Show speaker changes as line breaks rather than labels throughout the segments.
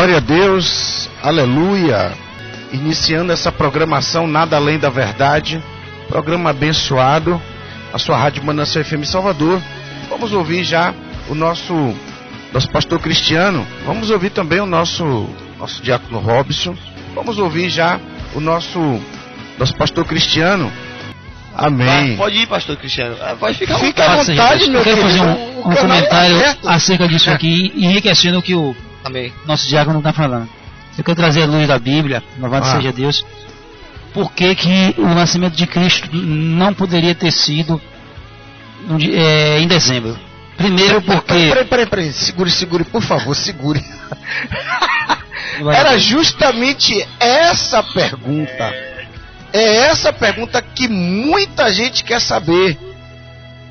Glória a Deus, aleluia. Iniciando essa programação Nada Além da Verdade, programa abençoado, a sua Rádio Manancial FM Salvador. Vamos ouvir já o nosso, nosso pastor Cristiano, vamos ouvir também o nosso, nosso diácono Robson, vamos ouvir já o nosso, nosso pastor Cristiano. Amém.
Pode ir, pastor Cristiano. Ah, pode ficar
Fica à vontade, meu
Eu quero fazer
querido.
um,
O
um
é
comentário acerca disso aqui, enriquecendo o que o
Amém.
nosso diácono está falando. Eu quero trazer a luz da Bíblia, louvado
Ah.
seja Deus. Por que, que o nascimento de Cristo não poderia ter sido é, em dezembro? Primeiro porque.
Peraí, peraí, peraí, segure, segure, por favor, segure. Era justamente essa pergunta. É essa pergunta que muita gente quer saber.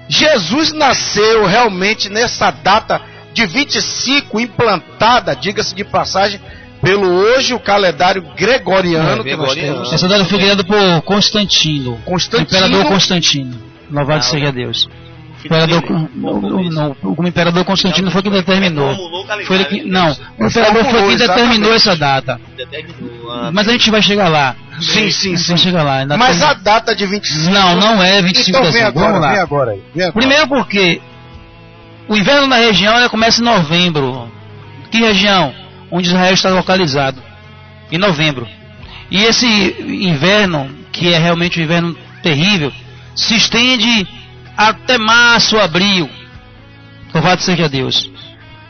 Jesus nasceu realmente nessa data de 25, implantada, diga-se de passagem, pelo hoje o calendário gregoriano
É,
que nós temos.
Essa data foi criada por Constantino,
Constantino.
imperador Constantino. Louvado
Ah,
seja Deus. Imperador, não, não, não, o imperador Constantino foi quem determinou. Foi ele que, não, o imperador foi quem determinou essa data. Mas a gente vai chegar lá.
Sim, sim, sim.
chegar lá.
Mas
tem-
a data de 25.
Não, não é 25
Então
de
vem agora,
Vamos lá.
vem agora aí. Vem agora.
Primeiro porque o inverno na região começa em novembro. Que região? Onde Israel está localizado. Em novembro. E esse inverno, que é realmente um inverno terrível, se estende até março, abril. Louvado seja Deus.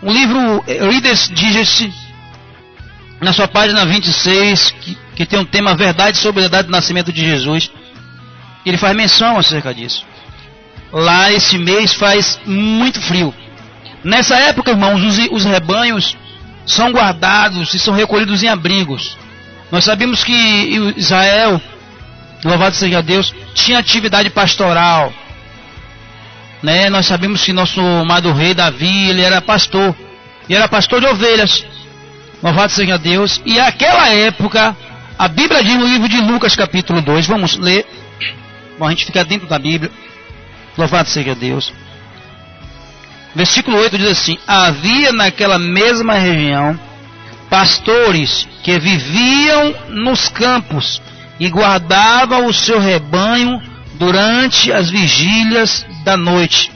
O livro Reader's Digest, na sua página 26, que, que tem um tema Verdade sobre a data do nascimento de Jesus, ele faz menção acerca disso. Lá esse mês faz muito frio. Nessa época, irmãos, os, os rebanhos são guardados e são recolhidos em abrigos. Nós sabemos que Israel, louvado seja Deus, tinha atividade pastoral. Né? Nós sabemos que nosso amado rei Davi, ele era pastor. E era pastor de ovelhas. Louvado seja Deus. E aquela época, a Bíblia diz no livro de Lucas, capítulo 2, vamos ler. Bom, a gente fica dentro da Bíblia. Louvado seja Deus. Versículo 8 diz assim: Havia naquela mesma região pastores que viviam nos campos e guardavam o seu rebanho durante as vigílias da noite.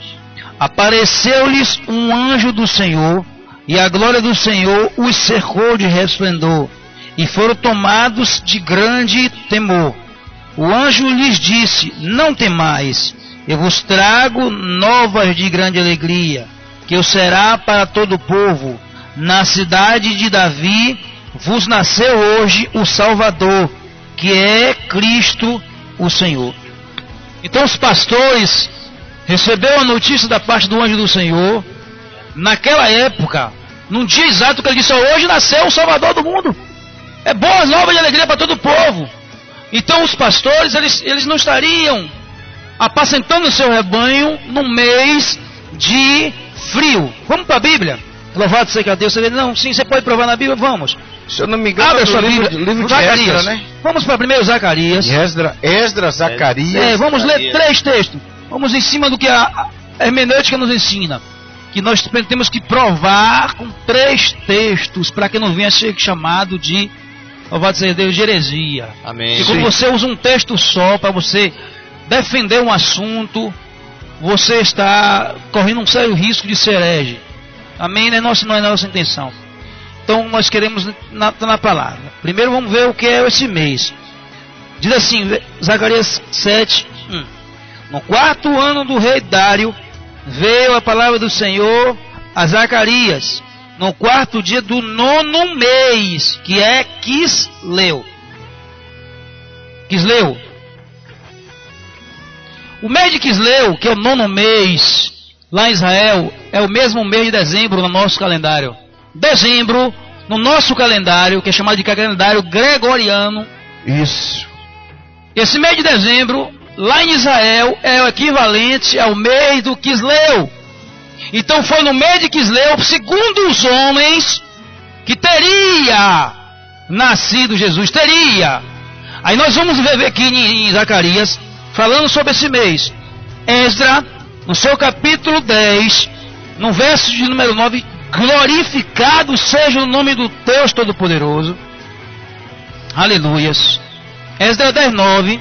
Apareceu-lhes um anjo do Senhor, e a glória do Senhor os cercou de resplendor, e foram tomados de grande temor. O anjo lhes disse: Não temais, eu vos trago novas de grande alegria, que o será para todo o povo. Na cidade de Davi vos nasceu hoje o Salvador, que é Cristo o Senhor. Então os pastores receberam a notícia da parte do anjo do Senhor, naquela época, num dia exato que ele disse: Hoje nasceu o Salvador do mundo. É boas novas de alegria para todo o povo. Então os pastores, eles, eles não estariam apacentando o seu rebanho num mês de frio. Vamos para a Bíblia? Louvado seja Deus. Você vê, não, sim, você pode provar na Bíblia? Vamos.
Se eu não me engano,
Abre a
é
sua
no livro,
Bíblia.
livro de
Zacarias.
Esdra, né?
Vamos para primeiro Zacarias.
Esdra, Esdra Zacarias.
É, vamos ler
Zacarias.
três textos. Vamos em cima do que a a hermenêutica nos ensina. Que nós temos que provar com três textos para que não venha ser chamado de, louvado seja Deus, de heresia.
Amém.
E quando você usa um texto só para você defender um assunto, você está correndo um sério risco de ser herege. Amém? Não é nossa, não é nossa intenção. Então nós queremos na, tá na palavra. Primeiro vamos ver o que é esse mês. Diz assim, Zacarias 7, 1. No quarto ano do rei Dário, veio a palavra do Senhor a Zacarias, no quarto dia do nono mês, que é Quisleu. Quisleu. O mês de Quisleu, que é o nono mês, lá em Israel, é o mesmo mês de dezembro no nosso calendário. Dezembro, no nosso calendário, que é chamado de calendário gregoriano,
Isso.
esse mês de dezembro, lá em Israel, é o equivalente ao mês do Quisleu. Então foi no mês de Quisleu, segundo os homens, que teria nascido Jesus. Teria. Aí nós vamos ver aqui em, em Zacarias, falando sobre esse mês. Esdra, no seu capítulo 10, no verso de número 9, Glorificado seja o nome do Deus Todo-Poderoso. Aleluias. Esdras 10, 9.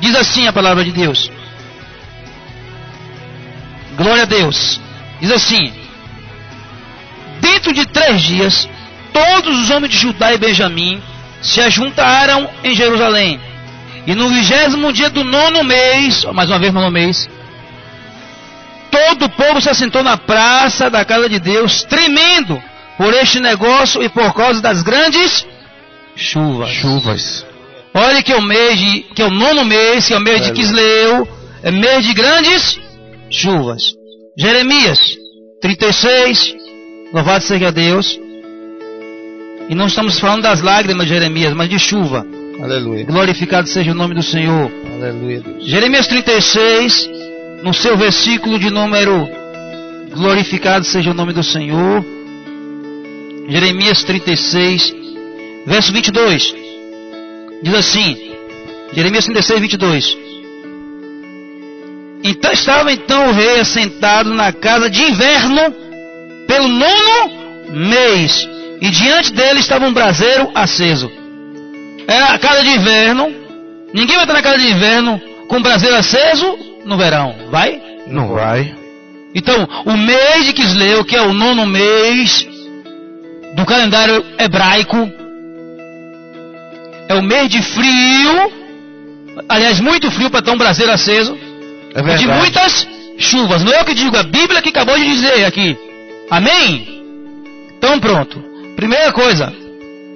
Diz assim a palavra de Deus. Glória a Deus. Diz assim: Dentro de três dias, todos os homens de Judá e Benjamim se ajuntaram em Jerusalém. E no vigésimo dia do nono mês, mais uma vez nono mês, todo o povo se assentou na praça da casa de Deus, tremendo por este negócio e por causa das grandes chuvas.
Chuvas.
Olha que é o mês de, que é o nono mês, que é o mês de Quisleu, é mês de grandes chuvas. Jeremias 36, louvado seja Deus. E não estamos falando das lágrimas de Jeremias, mas de chuva.
Aleluia.
Glorificado seja o nome do Senhor.
Aleluia, Deus.
Jeremias 36, no seu versículo de número Glorificado seja o nome do Senhor. Jeremias 36, verso 22. Diz assim: Jeremias 36, 22. Então estava então o rei assentado na casa de inverno pelo nono mês, e diante dele estava um braseiro aceso. Era a casa de inverno. Ninguém vai estar na casa de inverno com braseiro aceso no verão, vai?
Não vai.
Então, o mês de Quisleu, que é o nono mês do calendário hebraico, é o mês de frio, aliás, muito frio para ter um braseiro aceso,
É
e de
verdade.
muitas chuvas. Não é eu que digo, a Bíblia que acabou de dizer aqui. Amém? Então pronto. Primeira coisa,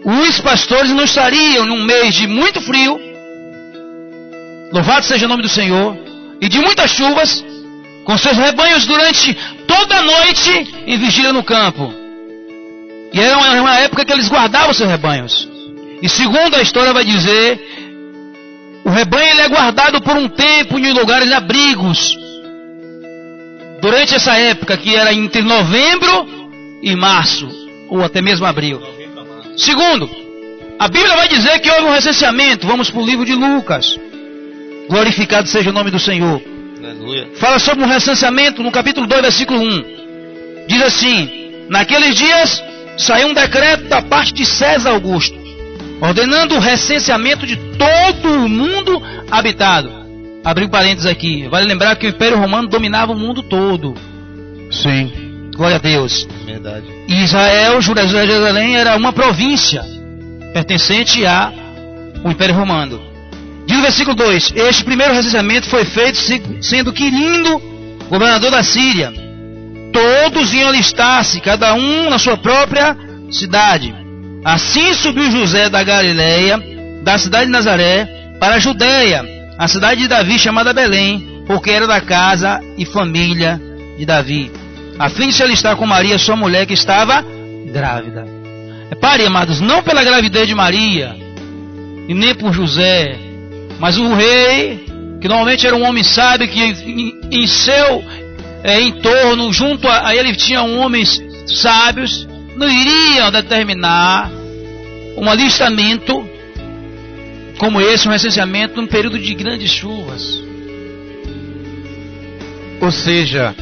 os pastores não estariam num mês de muito frio, louvado seja o nome do Senhor, e de muitas chuvas, com seus rebanhos durante toda a noite em vigília no campo. E era uma, uma época que eles guardavam seus rebanhos. E segundo a história vai dizer, o rebanho ele é guardado por um tempo em lugares de abrigos. Durante essa época, que era entre novembro e março, ou até mesmo abril. Segundo, a Bíblia vai dizer que houve um recenseamento. Vamos para o livro de Lucas. Glorificado seja o nome do Senhor.
Aleluia.
Fala sobre um recenseamento no capítulo 2, versículo 1. Diz assim: Naqueles dias saiu um decreto da parte de César Augusto, ordenando o recenseamento de todo o mundo habitado. Abri um parênteses aqui. Vale lembrar que o Império Romano dominava o mundo todo.
Sim.
Glória a Deus.
Verdade.
E Israel, Jerusalém, era uma província pertencente ao Império Romano. Diz o versículo 2: Este primeiro recenseamento foi feito se- sendo Quirindo, governador da Síria. Todos iam alistar-se, cada um na sua própria cidade. Assim subiu José da Galileia, da cidade de Nazaré, para a Judéia, a cidade de Davi chamada Belém, porque era da casa e família de Davi, a fim de se alistar com Maria, sua mulher, que estava grávida. Repare, amados, não pela gravidez de Maria, e nem por José, mas o rei, que normalmente era um homem sábio, que em, em seu eh, entorno, junto a, a ele tinha homens sábios, não iriam determinar um alistamento como esse, um recenseamento, num período de grandes chuvas.
Ou seja,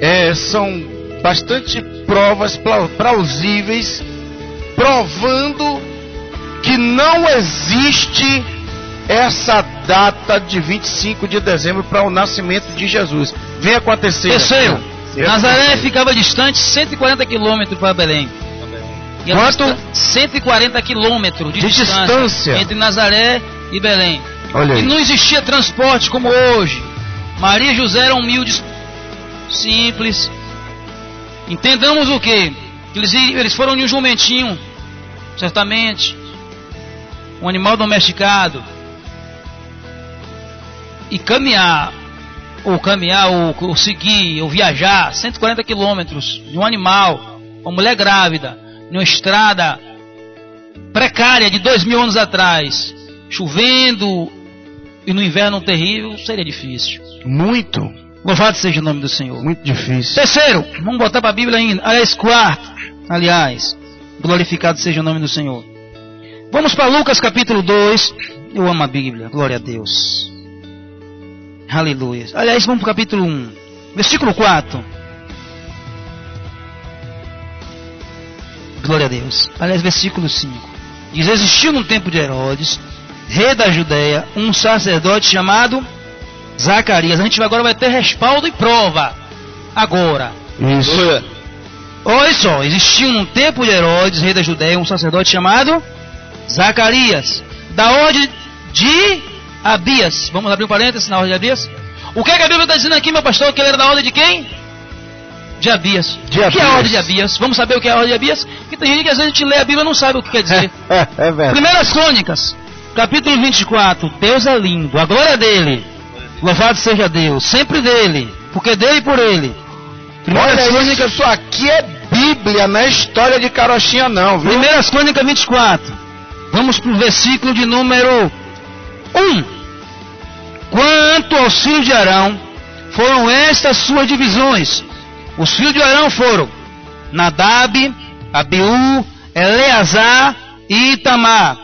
é, são bastante provas pla- plausíveis provando que não existe essa data de 25 de dezembro para o nascimento de Jesus. Vem acontecer.
Terceiro, Nazaré ficava distante 140 quilômetros para Belém. E
Quanto?
distan- 140 quilômetros de,
De
distância,
distância.
entre Nazaré e Belém.
Olha
E
aí.
não existia transporte como hoje. Maria e José eram humildes, simples. Entendamos o? Que eles, eles foram em um jumentinho, certamente. Um animal domesticado. E caminhar, ou caminhar, ou, ou seguir, ou viajar 140 quilômetros de um animal, uma mulher grávida, numa estrada precária de dois mil anos atrás, chovendo e no inverno terrível, seria difícil.
Muito,
Louvado seja o nome do Senhor.
muito difícil.
Terceiro, vamos botar para a Bíblia ainda. Aliás, quarto, aliás, glorificado seja o nome do Senhor. Vamos para Lucas capítulo 2. Eu amo a Bíblia, glória a Deus. Aleluia. Aliás, vamos para o capítulo 1, versículo 4. Glória a Deus. Aliás, versículo 5. Diz: Existiu no tempo de Herodes, rei da Judéia, um sacerdote chamado Zacarias. A gente agora vai ter respaldo e prova. Agora.
Isso.
Olha só, existiu no tempo de Herodes, rei da Judéia, um sacerdote chamado Zacarias, da ordem de Abias. Vamos abrir um parênteses na ordem de Abias? O que, é que a Bíblia está dizendo aqui, meu pastor? Que ele era da ordem de quem? De Abias.
De
o que é a
Abias.
ordem de Abias? Vamos saber o que é a ordem de Abias? Porque tem gente que às vezes a gente lê a Bíblia e não sabe o que quer dizer.
é verdade.
Primeiras Crônicas, capítulo 24. Deus é lindo, a glória é dele. Louvado seja Deus, sempre dele, porque dele e por ele. Primeiras
Olha isso,
Crônicas,
isso aqui é Bíblia, não é história de carochinha não, viu?
Primeiras Crônicas 24. Vamos para o versículo de número 1. Quanto aos filhos de Arão, foram estas suas divisões. Os filhos de Arão foram Nadab, Abiú, Eleazar e Itamar.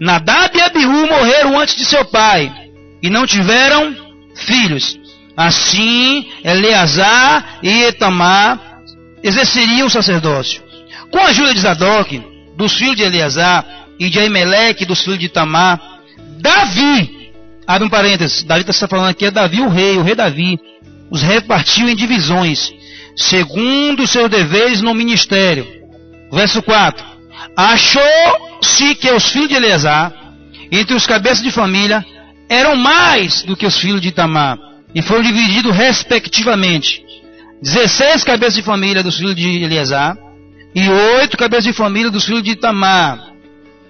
Nadab e Abiú morreram antes de seu pai e não tiveram filhos. Assim, Eleazar e Itamar exerceriam o sacerdócio. Com a ajuda de Zadok, dos filhos de Eleazar, e de Aimeleque, dos filhos de Itamar, Davi, abre um parênteses, Davi está falando aqui, é Davi o rei, o rei Davi, os repartiu em divisões, segundo os seus deveres no ministério. Verso 4. Achou-se que os filhos de Eleazar, entre os cabeças de família, eram mais do que os filhos de Itamar, e foram divididos respectivamente. 16 cabeças de família dos filhos de Eleazar, e oito cabeças de família dos filhos de Itamar.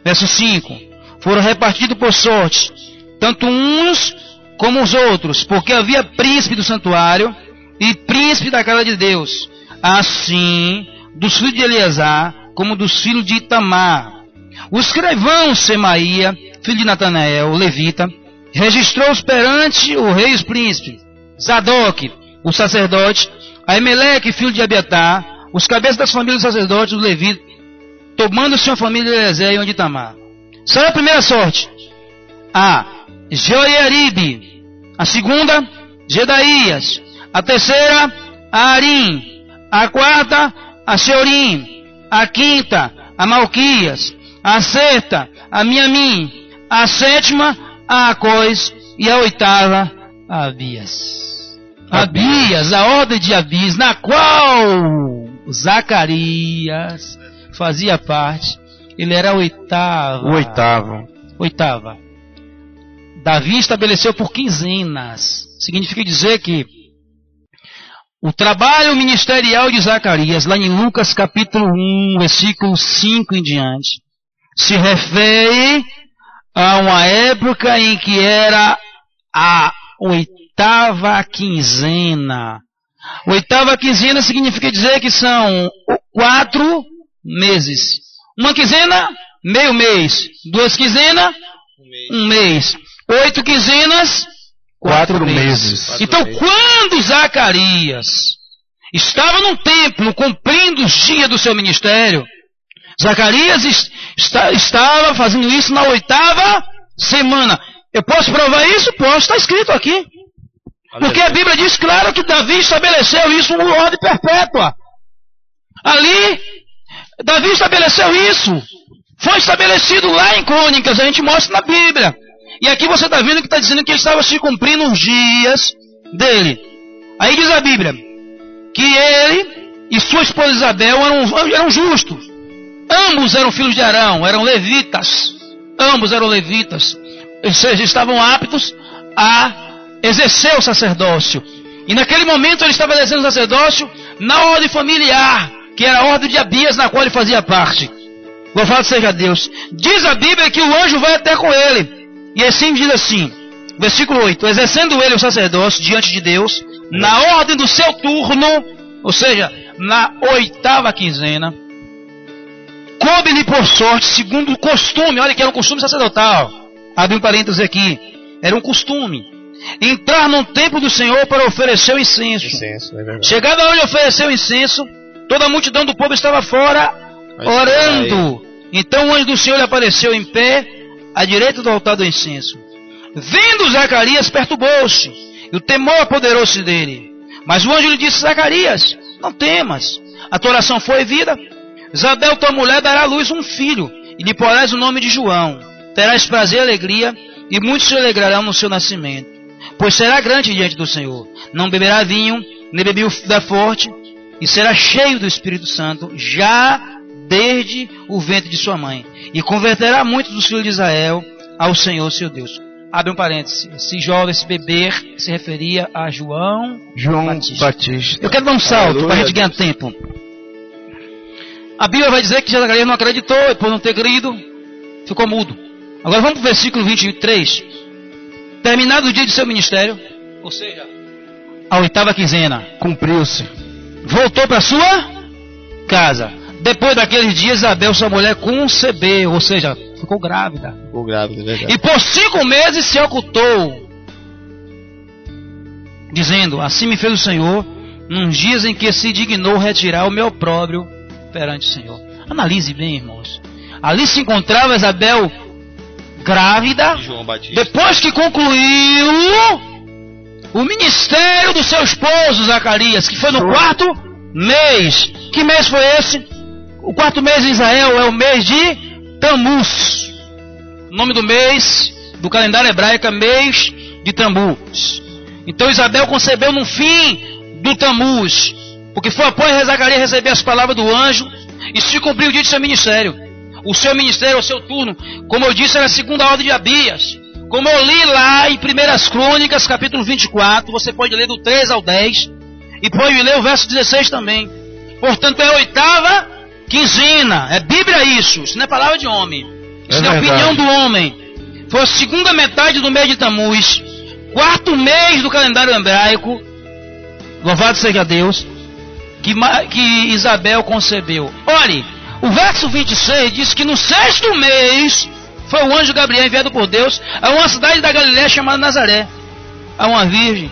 Verso 5. Foram repartidos por sorte, tanto uns como os outros, porque havia príncipe do santuário e príncipe da casa de Deus. Assim, dos filhos de Eleazar, como dos filhos de Itamar. O escrivão Semaía, filho de Natanael, levita, registrou-os perante o rei e os príncipes. Zadok, o sacerdote, Aimeleque, filho de Abiatar, os cabeças das famílias dos sacerdotes, os levitas, tomando-se uma família de Eleazar e onde Itamar. Saiu a primeira sorte. A. Joiaribe. A segunda, Gedaías. A terceira, Arim. A quarta, a Seorim. A quinta, a Malquias. A sexta, a Miamim. A sétima, a Acós. E a oitava, a Abias. Abias, a ordem de Abias, na qual Zacarias fazia parte. Ele era a oitava.
O oitavo.
Oitava. Davi estabeleceu por quinzenas. Significa dizer que o trabalho ministerial de Zacarias, lá em Lucas capítulo 1, versículo 5 em diante, se refere a uma época em que era a oitava quinzena. Oitava quinzena significa dizer que são quatro meses. Uma quinzena, meio mês. Duas quinzenas,
Um mês.
Oito quinzenas,
Quatro meses.
Então, quando Zacarias estava no templo cumprindo os dias do seu ministério, Zacarias est- está- estava fazendo isso na oitava semana. Eu posso provar isso? Posso, está escrito aqui. Porque a Bíblia diz claro que Davi estabeleceu isso como ordem perpétua. Ali, Davi estabeleceu isso. Foi estabelecido lá em Crônicas, a gente mostra na Bíblia. E aqui você está vendo que está dizendo que ele estava se cumprindo os dias dele. Aí diz a Bíblia que ele e sua esposa Isabel eram, eram justos. Ambos eram filhos de Arão, eram levitas. Ambos eram levitas. Ou seja, estavam aptos a exercer o sacerdócio. E naquele momento ele estava exercendo o sacerdócio na ordem familiar, que era a ordem de Abias, na qual ele fazia parte. Louvado seja Deus. Diz a Bíblia que o anjo vai até com ele. E assim diz assim, versículo 8: Exercendo ele o sacerdócio diante de Deus, na ordem do seu turno, ou seja, na oitava quinzena, coube-lhe por sorte, segundo o costume, olha que era um costume sacerdotal. Abre um parênteses aqui. Era um costume. Entrar no templo do Senhor para oferecer o incenso.
Incenso, é verdade.
Chegado onde ofereceu o incenso, toda a multidão do povo estava fora,
Mas
orando. Então o anjo do Senhor lhe apareceu em pé, à direita do altar do incenso. Vendo Zacarias, perturbou-se, e o temor apoderou-se dele. Mas o anjo lhe disse: Zacarias, não temas, a tua oração foi vida, Isabel, tua mulher, dará à luz um filho, e lhe porás o nome de João. Terás prazer e alegria, e muitos se alegrarão no seu nascimento. Pois será grande diante do Senhor. Não beberá vinho, nem bebeu da forte, e será cheio do Espírito Santo, já desde o ventre de sua mãe. E converterá muitos dos filhos de Israel ao Senhor seu Deus. Abre um parêntese. Esse jovem, esse beber, se referia a João,
João
Batista.
Batista.
Eu quero dar um salto para a gente ganhar tempo. A Bíblia vai dizer que Zacarias não acreditou e por não ter crido, ficou mudo. Agora vamos para o versículo 23. Terminado o dia de seu ministério, ou seja, a oitava quinzena,
Cumpriu-se.
voltou para sua casa. Depois daqueles dias, Isabel, sua mulher, concebeu, ou seja, ficou grávida.
Ficou grávida, é verdade.
E por cinco meses se ocultou, dizendo: Assim me fez o Senhor, nos dias em que se dignou retirar o meu opróbrio perante o Senhor. Analise bem, irmãos. Ali se encontrava Isabel grávida,
João Batista.
depois que concluiu o ministério do seu esposo Zacarias, que foi no quarto mês. Que mês foi esse? O quarto mês em Israel é o mês de Tammuz. O nome do mês do calendário hebraico é mês de Tammuz. Então Isabel concebeu no fim do Tammuz, porque foi após Zacarias receber as palavras do anjo e se cumpriu o dia de seu ministério. O seu ministério, o seu turno, como eu disse, era a segunda ordem de Abias. Como eu li lá em 1 Crônicas, capítulo 24, você pode ler do 3 ao 10, e pode ler o verso 16 também. Portanto, é a oitava quinzena. É Bíblia isso, isso não é palavra de homem. Isso
É
é
verdade.
opinião do homem. Foi a segunda metade do mês de Tamuz, quarto mês do calendário hebraico, louvado seja Deus, que, que Isabel concebeu. Olhe, o verso 26 diz que no sexto mês foi o anjo Gabriel enviado por Deus a uma cidade da Galiléia chamada Nazaré, a uma virgem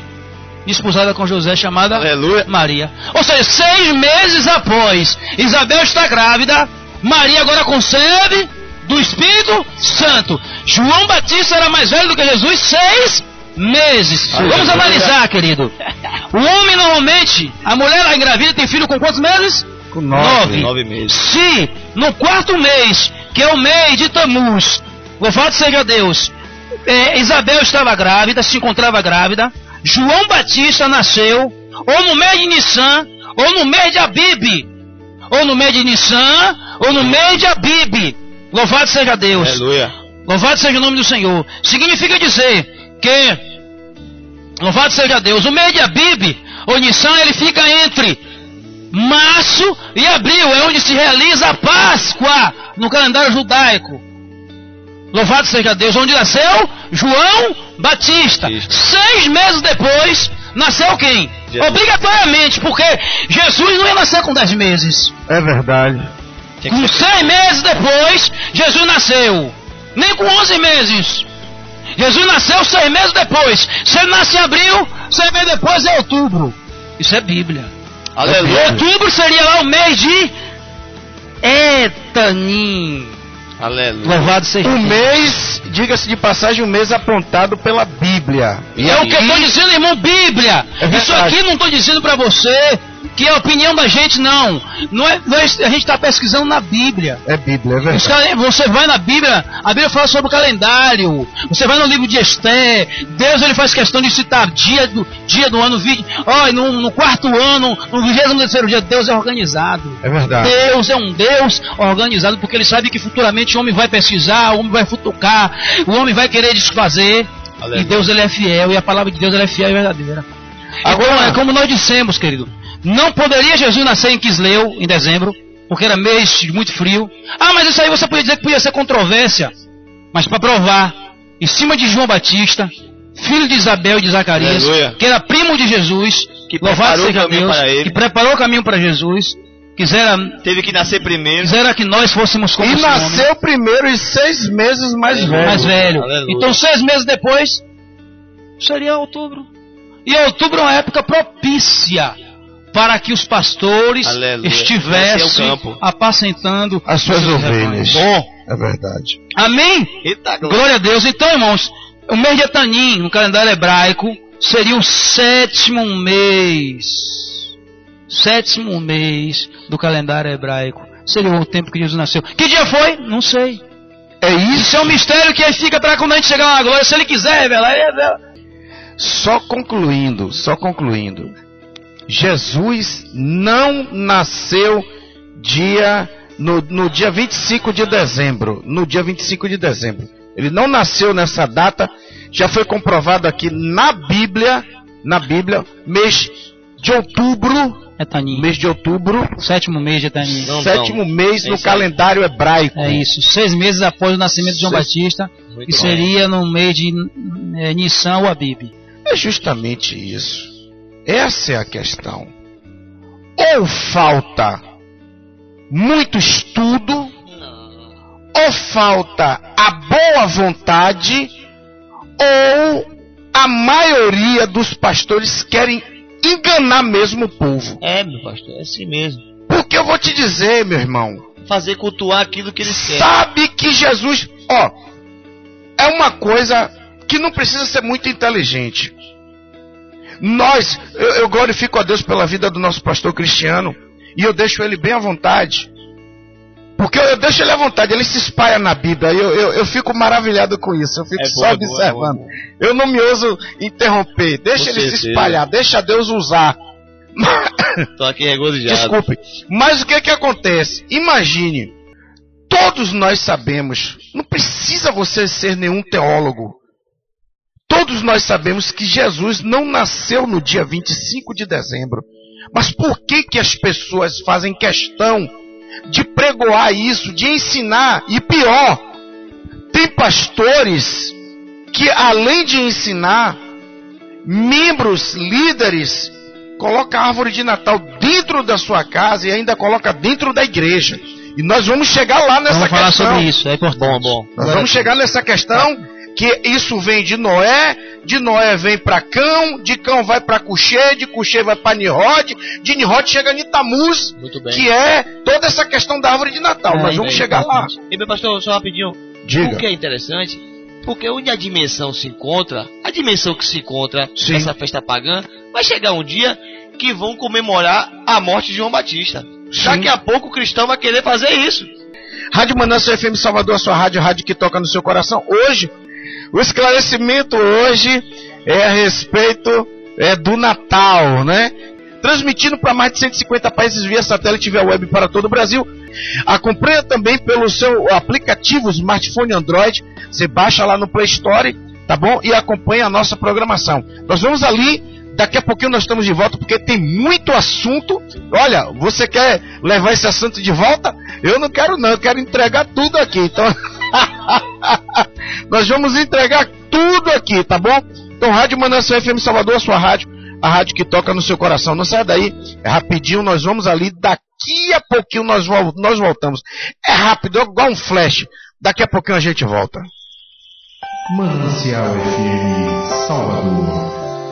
desposada com José chamada
Aleluia.
Maria. Ou seja, seis meses após Isabel estar grávida, Maria agora concebe do Espírito Santo. João Batista era mais velho do que Jesus, seis meses. Vamos analisar, querido. O homem normalmente, a mulher engravida tem filho com quantos meses?
Com
Nove.
Nove meses.
Se no quarto mês, que é o mês de Tamuz, louvado seja Deus, é, Isabel estava grávida, se encontrava grávida, João Batista nasceu, ou no mês de Nissan, ou no mês de Abib, ou no mês de Nissan, ou no mês de Abib. Louvado seja Deus.
Aleluia.
Louvado seja o nome do Senhor. Significa dizer que, louvado seja Deus, o mês de Abib, ou Nissan, ele fica entre março e abril, é onde se realiza a Páscoa no calendário judaico. Louvado seja Deus, onde nasceu João Batista.
Batista.
Seis meses depois, nasceu quem?
Jesus.
Obrigatoriamente, porque Jesus não ia nascer com dez meses.
É verdade.
Com seis meses depois, Jesus nasceu. Nem com onze meses. Jesus nasceu seis meses depois. Se ele nasce em abril, seis meses depois é outubro. Isso é Bíblia.
Aleluia.
Outubro seria lá o mês de Etanim.
Aleluia.
Louvado seja
Um
Deus.
mês, diga-se de passagem, um mês apontado pela Bíblia.
E é o que eu estou dizendo, irmão, Bíblia.
É
Isso aqui não estou dizendo para você que é a opinião da gente, não. não, é, não é- a gente está pesquisando na Bíblia.
É Bíblia, é verdade.
Você vai na Bíblia, a Bíblia fala sobre o calendário. Você vai no livro de Esté, Deus ele faz questão de citar dia do, dia do ano, vi- ó, no, no quarto ano, no vigésimo terceiro dia, Deus é organizado.
É verdade.
Deus é um Deus organizado, porque ele sabe que futuramente o homem vai pesquisar, o homem vai futucar, o homem vai querer desfazer.
Aleluia.
E Deus ele é fiel, e a palavra de Deus é fiel e verdadeira.
Agora-
Agora, é como nós dissemos, querido, não poderia Jesus nascer em Quisleu, em dezembro, porque era mês de muito frio. Ah, mas isso aí você podia dizer que podia ser controvérsia. Mas para provar, em cima de João Batista, filho de Isabel e de Zacarias,
Aleluia.
que era primo de Jesus,
Que
louvado
preparou o
seja
caminho
Deus, que preparou o caminho para Jesus, quisera,
Teve que nascer primeiro.
quisera que nós fôssemos como
E
esse homem
nasceu primeiro e seis meses mais velho.
mais velho.
Aleluia.
Então, seis meses depois, seria outubro. E outubro é uma época propícia para que os pastores
Aleluia.
estivessem
Esse é
apacentando
As suas ovelhas.
Bom,
É verdade.
amém?
Eita, glória.
Glória a Deus. Então, irmãos, o mês de Etanim, no calendário hebraico, seria o sétimo mês. Sétimo mês do calendário hebraico. seria o tempo que Jesus nasceu. Que dia foi? Não sei.
É isso.
Isso é um mistério que aí fica para quando a gente chegar na glória. Se ele quiser revelar, ele revela.
Só concluindo, só concluindo. Jesus não nasceu dia no, no dia 25 de dezembro. No dia 25 de dezembro. Ele não nasceu nessa data. Já foi comprovado aqui na Bíblia, na Bíblia, mês de outubro,
É Taninho.
mês de outubro,
Sétimo mês de Taninho.
Não,
sétimo
não.
mês
É
no calendário hebraico.
É isso. Seis meses após o nascimento de João
Seis-
Batista.
Muito
Que
bom.
seria no mês de é, Nissan ou Abib.
É justamente isso. Essa é a questão. Ou falta muito estudo, ou falta a boa vontade, ou a maioria dos pastores querem enganar mesmo o povo.
É, meu pastor, é assim mesmo.
Porque eu vou te dizer, meu irmão,
Fazer cultuar aquilo que eles querem.
sabe que Jesus, ó, é uma coisa que não precisa ser muito inteligente. Nós, eu, eu glorifico a Deus pela vida do nosso pastor Cristiano e eu deixo ele bem à vontade. Porque eu, eu deixo ele à vontade, ele se espalha na Bíblia. Eu, eu, eu fico maravilhado com isso. Eu fico
É
só
boa, boa,
observando.
boa, boa.
Eu não me ouso interromper. Deixa ele se espalhar, deixa Deus usar.
Tô aqui regozijado.
Desculpe. Mas o que que acontece? Imagine, todos nós sabemos, não precisa você ser nenhum teólogo. Todos nós sabemos que Jesus não nasceu no dia 25 de dezembro. Mas por que que as pessoas fazem questão de pregoar isso, de ensinar? E pior, tem pastores que além de ensinar, membros, líderes, coloca a árvore de Natal dentro da sua casa e ainda coloca dentro da igreja. E nós vamos chegar lá nessa
Vamos falar
questão.
sobre isso. É importante.
Bom, bom.
Nós vamos chegar nessa questão que isso vem de Noé, de Noé vem para Cão, de Cão vai para Cuxê, de Cuxê vai para Nirod, de Nirod chega em Tamuz, que é toda essa questão da árvore de Natal.
É,
Nós vamos
bem,
chegar lá.
E meu pastor, só rapidinho.
Diga.
O que é interessante, porque onde a dimensão se encontra, a dimensão que se encontra
Sim.
nessa festa pagã, vai chegar um dia que vão comemorar a morte de João Batista. Daqui a pouco o cristão vai querer fazer isso.
Rádio Manância FM Salvador, a sua rádio, a rádio que toca no seu coração. Hoje, o esclarecimento hoje é a respeito é, do Natal, né? Transmitindo para mais de 150 países via satélite e via web para todo o Brasil. Acompanha também pelo seu aplicativo smartphone Android. Você baixa lá no Play Store, tá bom? E acompanha a nossa programação. Nós vamos ali, daqui a pouquinho nós estamos de volta, porque tem muito assunto. Olha, você quer levar esse assunto de volta? Eu não quero não, eu quero entregar tudo aqui. Então, nós vamos entregar tudo aqui, tá bom? Então, Rádio Manação FM Salvador, a sua rádio, a rádio que toca no seu coração. Não saia daí, é rapidinho, nós vamos ali, daqui a pouquinho nós, nós voltamos. É rápido, é igual um flash. Daqui a pouquinho a gente volta.
Manancial FM Salvador.